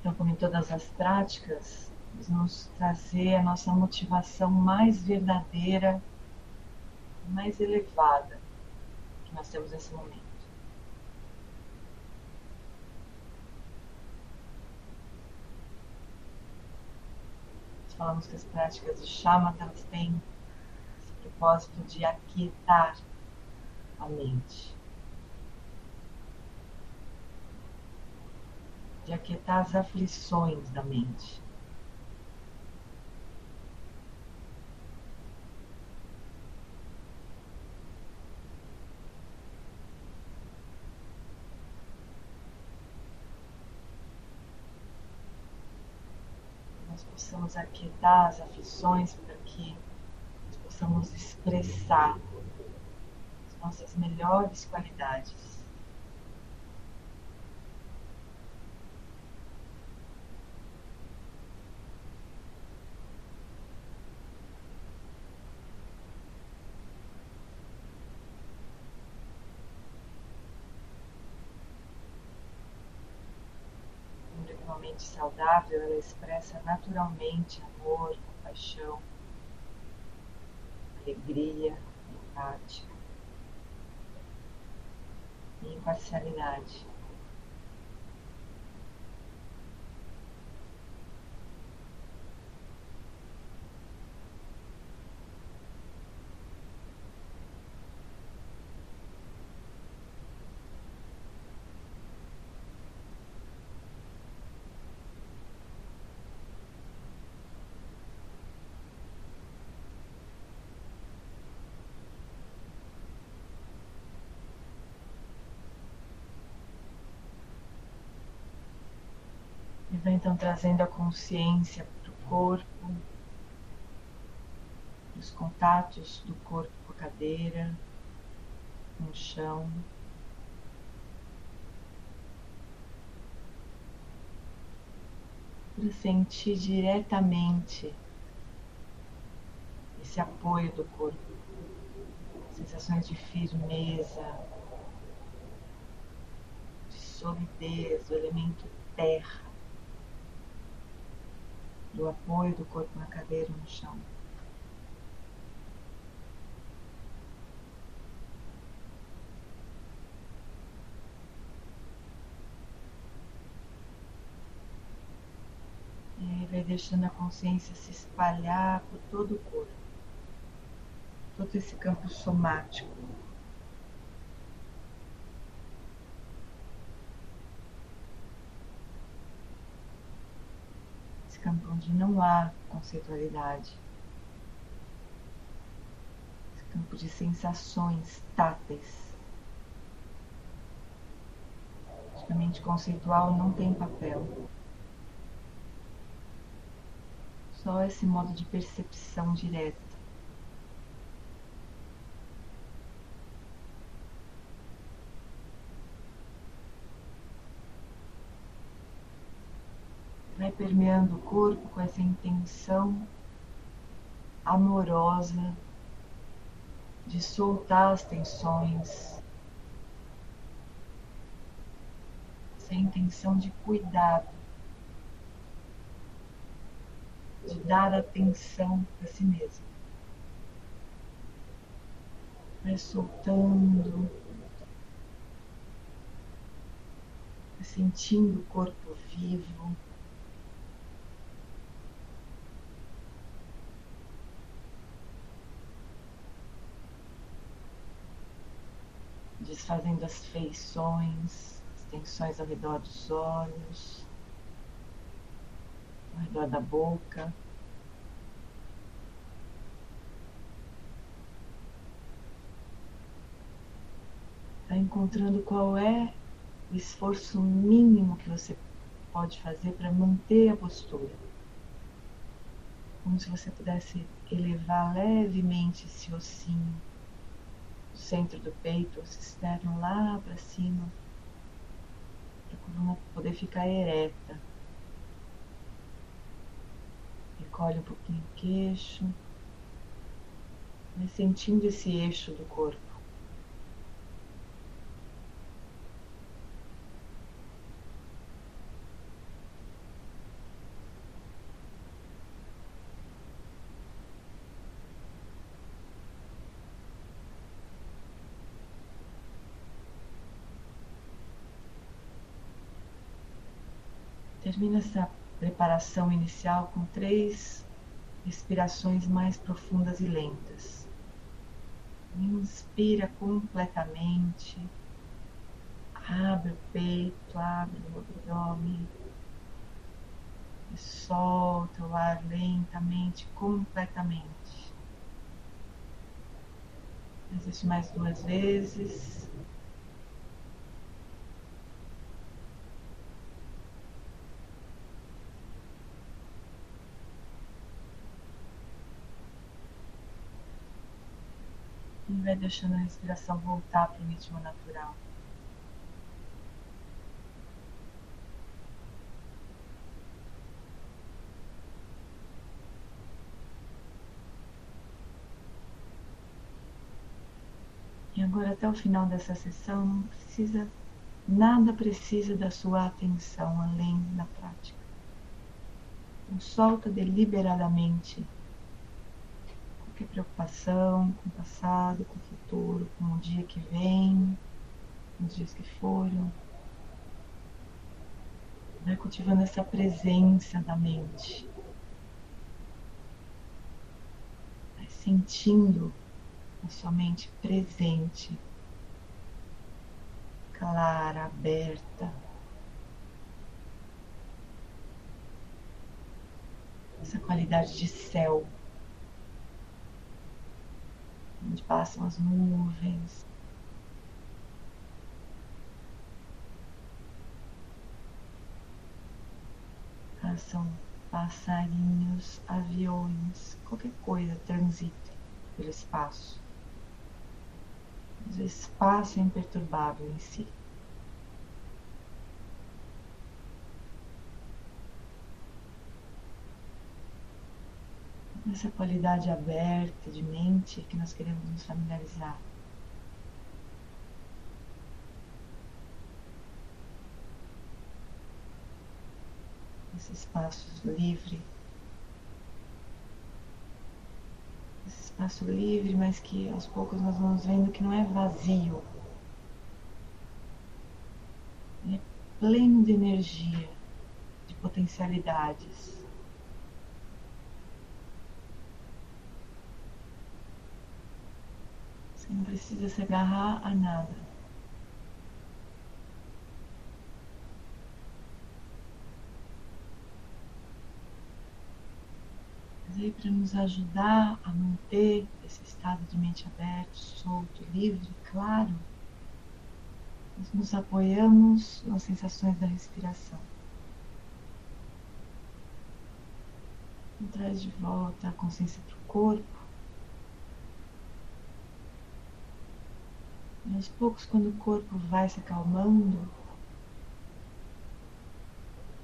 Então, como em todas as práticas, nos trazer a nossa motivação mais verdadeira, mais elevada que nós temos nesse momento. Nós falamos que as práticas de Shamatha elas têm esse propósito de aquietar a mente. De aquietar as aflições da mente. nós possamos aquietar as aflições para que nós possamos expressar as nossas melhores qualidades. Uma mente saudável, ela expressa naturalmente amor, compaixão, alegria, empática e imparcialidade. Vai então trazendo a consciência para o corpo, os contatos do corpo com a cadeira, com o chão. Para sentir diretamente esse apoio do corpo, sensações de firmeza, de solidez, do elemento terra do apoio do corpo na cadeira no chão. E vai deixando a consciência se espalhar por todo o corpo, todo esse campo somático. Campo onde não há conceitualidade, esse campo de sensações táteis. A mente conceitual não tem papel. Só esse modo de percepção direta. vai permeando o corpo com essa intenção amorosa de soltar as tensões, essa intenção de cuidado, de dar atenção para si mesmo. Vai soltando, sentindo o corpo vivo. Desfazendo as feições, as tensões ao redor dos olhos, ao redor da boca. Está encontrando qual é o esforço mínimo que você pode fazer para manter a postura. Como se você pudesse elevar levemente esse ossinho centro do peito, o cisterno lá para cima, para a coluna poder ficar ereta. Recolhe um pouquinho o queixo, vai sentindo esse eixo do corpo. Termina essa preparação inicial com três respirações mais profundas e lentas. Inspira completamente, abre o peito, abre o abdômen, e solta o ar lentamente, completamente. Existe mais duas vezes. Deixando a respiração voltar para o ritmo natural. E agora até o final dessa sessão não precisa, nada precisa da sua atenção além da prática. Então, solta deliberadamente qualquer preocupação com o passado, com o futuro, com o dia que vem, com os dias que foram. Vai cultivando essa presença da mente. Vai sentindo a sua mente presente, clara, aberta. Essa qualidade de céu, onde passam as nuvens. Passam passarinhos, aviões, qualquer coisa transita pelo espaço o espaço é imperturbável em si. Essa qualidade aberta de mente que nós queremos nos familiarizar. Esse espaço livre espaço livre, mas que aos poucos nós vamos vendo que não é vazio. é pleno de energia, de potencialidades. Você não precisa se agarrar a nada. aí para nos ajudar a manter esse estado de mente aberto, solto, livre, claro, nós nos apoiamos nas sensações da respiração. Traz de volta a consciência para o corpo. E aos poucos, quando o corpo vai se acalmando,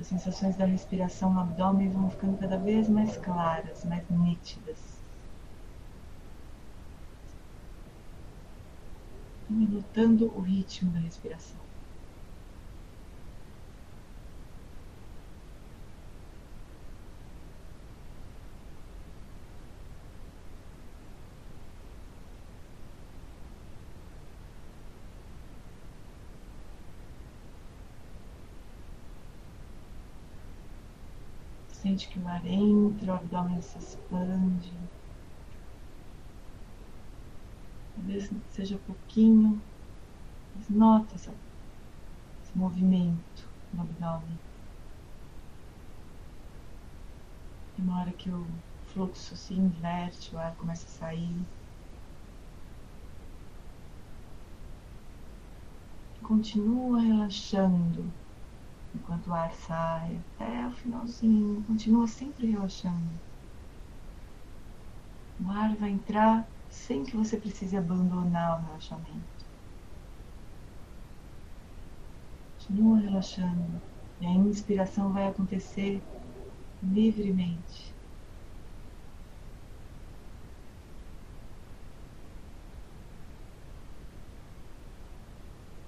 as sensações da respiração no abdômen vão ficando cada vez mais claras, mais nítidas. Notando o ritmo da respiração. Sente que o ar entra, o abdômen se expande. Talvez seja pouquinho, mas nota essa, esse movimento no abdômen. Tem uma hora que o fluxo se inverte, o ar começa a sair. Continua relaxando enquanto o ar sai até o finalzinho, continua sempre relaxando. O ar vai entrar sem que você precise abandonar o relaxamento. Continua relaxando e a inspiração vai acontecer livremente.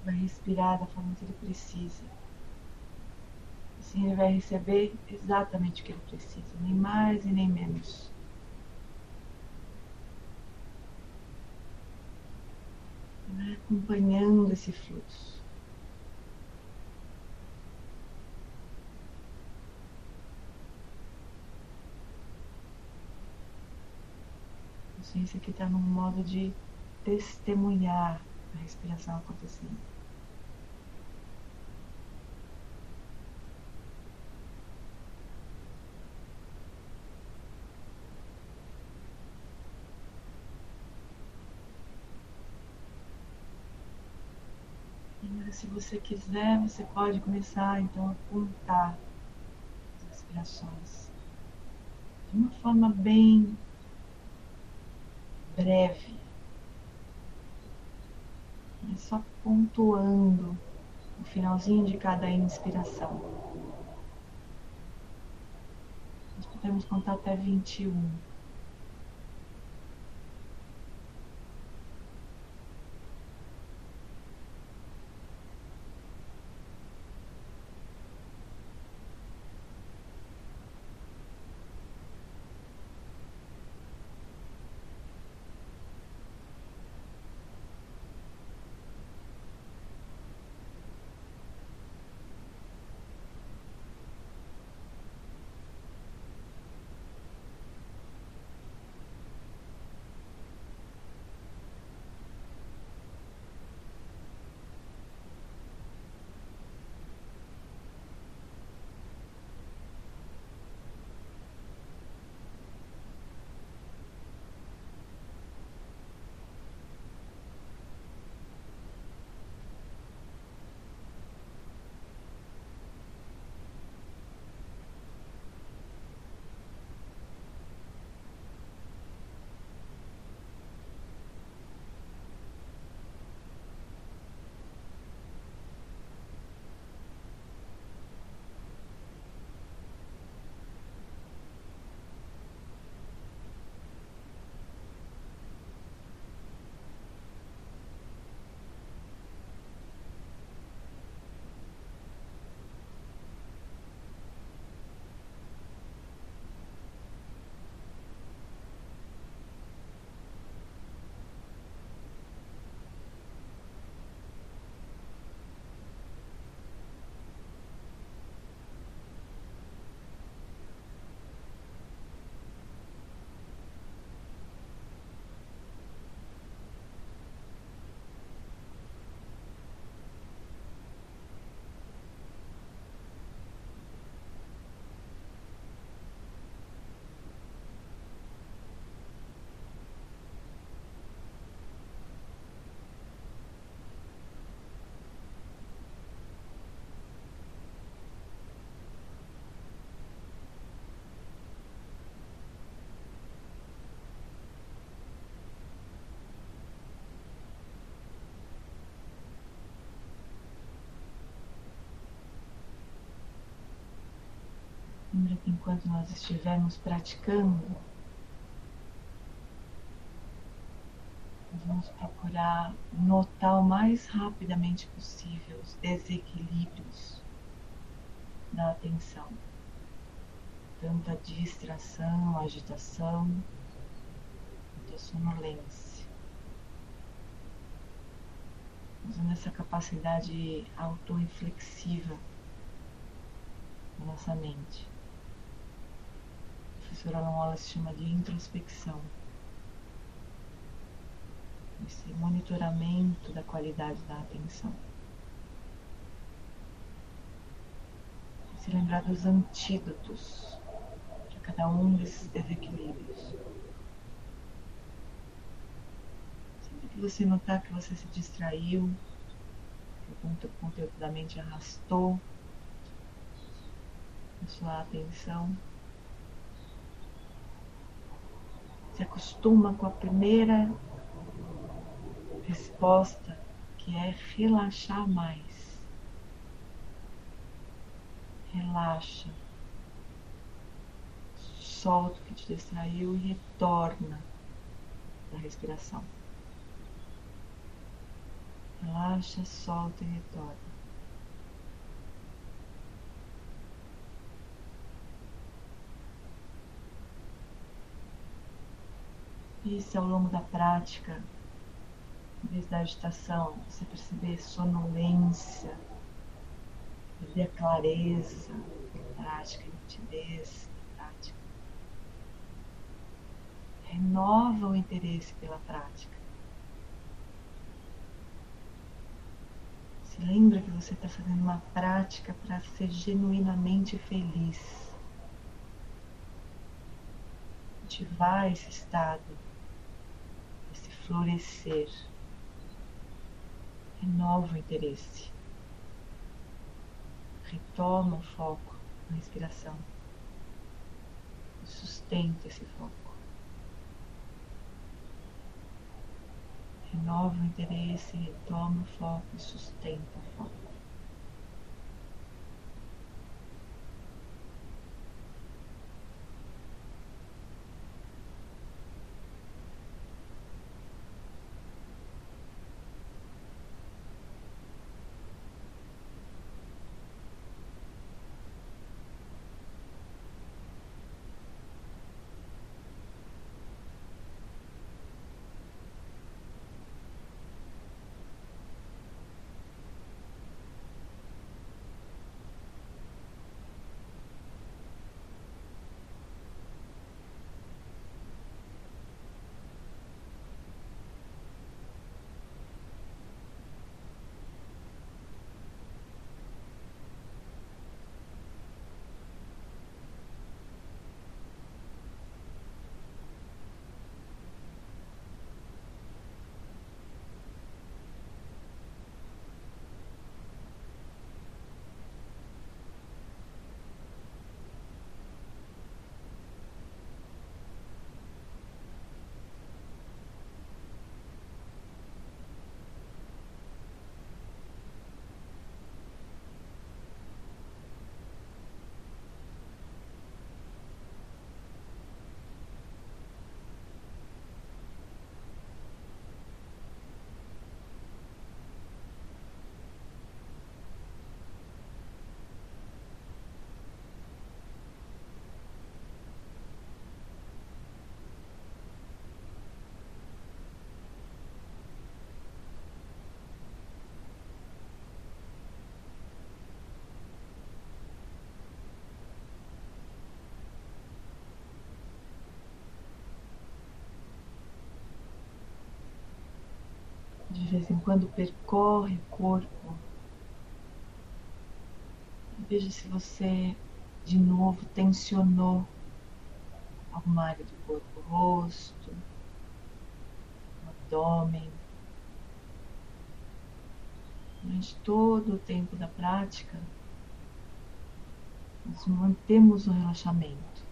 Vai respirar da forma que ele precisa. Assim ele vai receber exatamente o que ele precisa, nem mais e nem menos. Vai acompanhando esse fluxo. a consciência que está num modo de testemunhar a respiração acontecendo. se você quiser, você pode começar então a contar as respirações de uma forma bem breve, mas só pontuando o finalzinho de cada inspiração. Nós podemos contar até 21. Enquanto nós estivermos praticando, vamos procurar notar o mais rapidamente possível os desequilíbrios da atenção, tanto a distração, agitação, quanto a sonolência. Usando essa capacidade autorreflexiva na nossa mente professora Alan se chama de introspecção. Esse monitoramento da qualidade da atenção. Se lembrar dos antídotos para cada um desses desequilíbrios. Sempre que você notar que você se distraiu, que o conteúdo da mente arrastou a sua atenção, se acostuma com a primeira resposta, que é relaxar mais. Relaxa. Solta o que te distraiu e retorna da respiração. Relaxa, solta e retorna. Se ao longo da prática, em vez da agitação, você perceber sonolência, perder a clareza da prática, a nitidez da prática, renova o interesse pela prática. Se lembra que você está fazendo uma prática para ser genuinamente feliz. Ativar esse estado, florescer. Renova o interesse. Retoma o foco na respiração. Sustenta esse foco. renova o interesse, retoma o foco e sustenta o foco. Vez em quando percorre o corpo. Veja se você de novo tensionou alguma área do corpo, rosto, abdômen. Durante todo o tempo da prática, nós mantemos o relaxamento.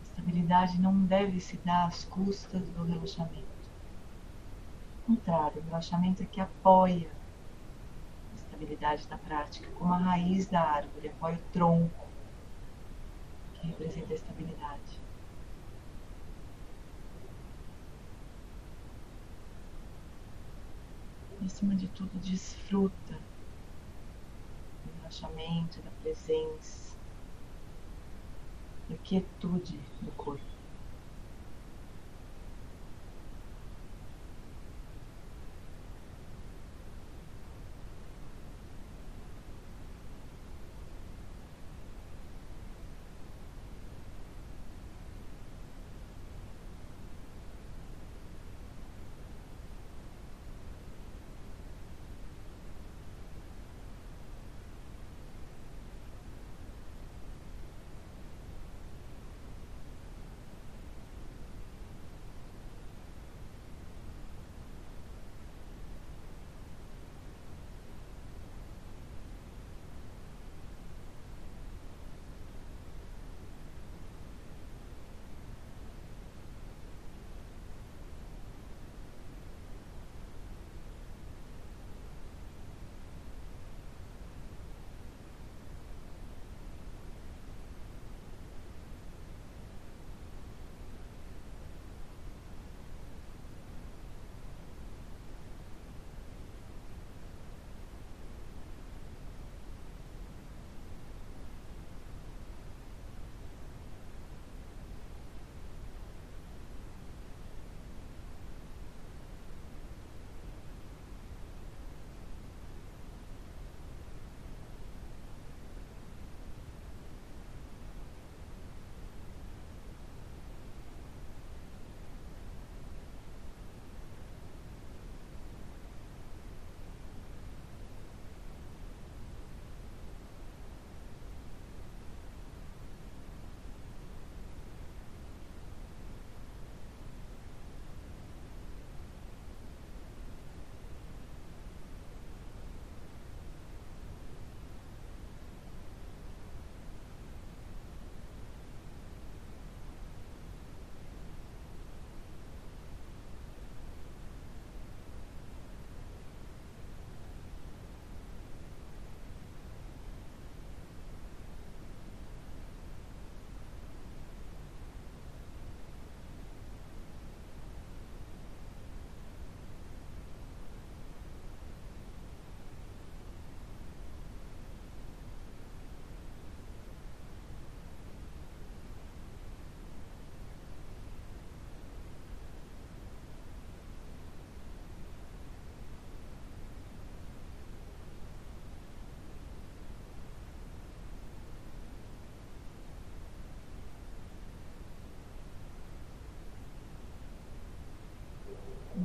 A estabilidade não deve se dar às custas do relaxamento contrário, o relaxamento é que apoia a estabilidade da prática, como a raiz da árvore apoia o tronco, que representa a estabilidade. E, acima de tudo, desfruta do relaxamento, da presença, da quietude do corpo.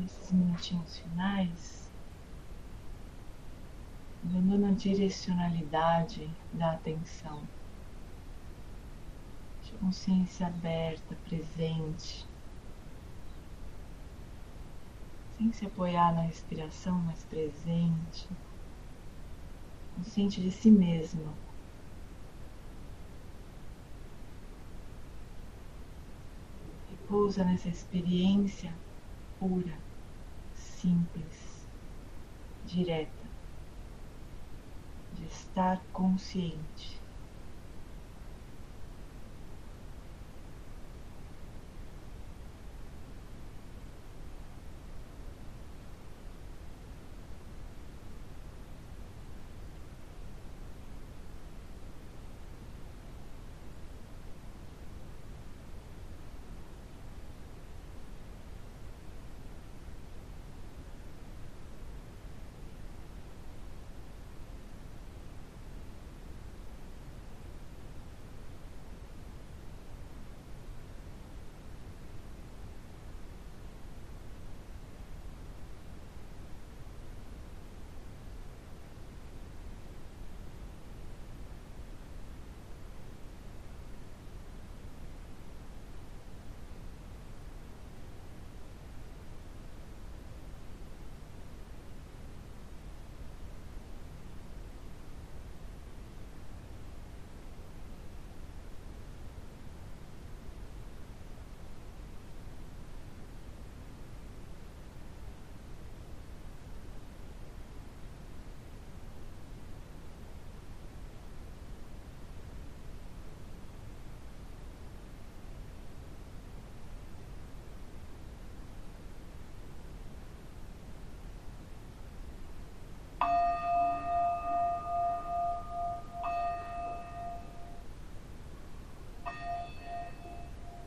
Nesses minutinhos finais, dando na direcionalidade da atenção, de consciência aberta, presente, sem se apoiar na respiração, mas presente, consciente de si mesmo. Repousa nessa experiência pura, simples, direta, de estar consciente.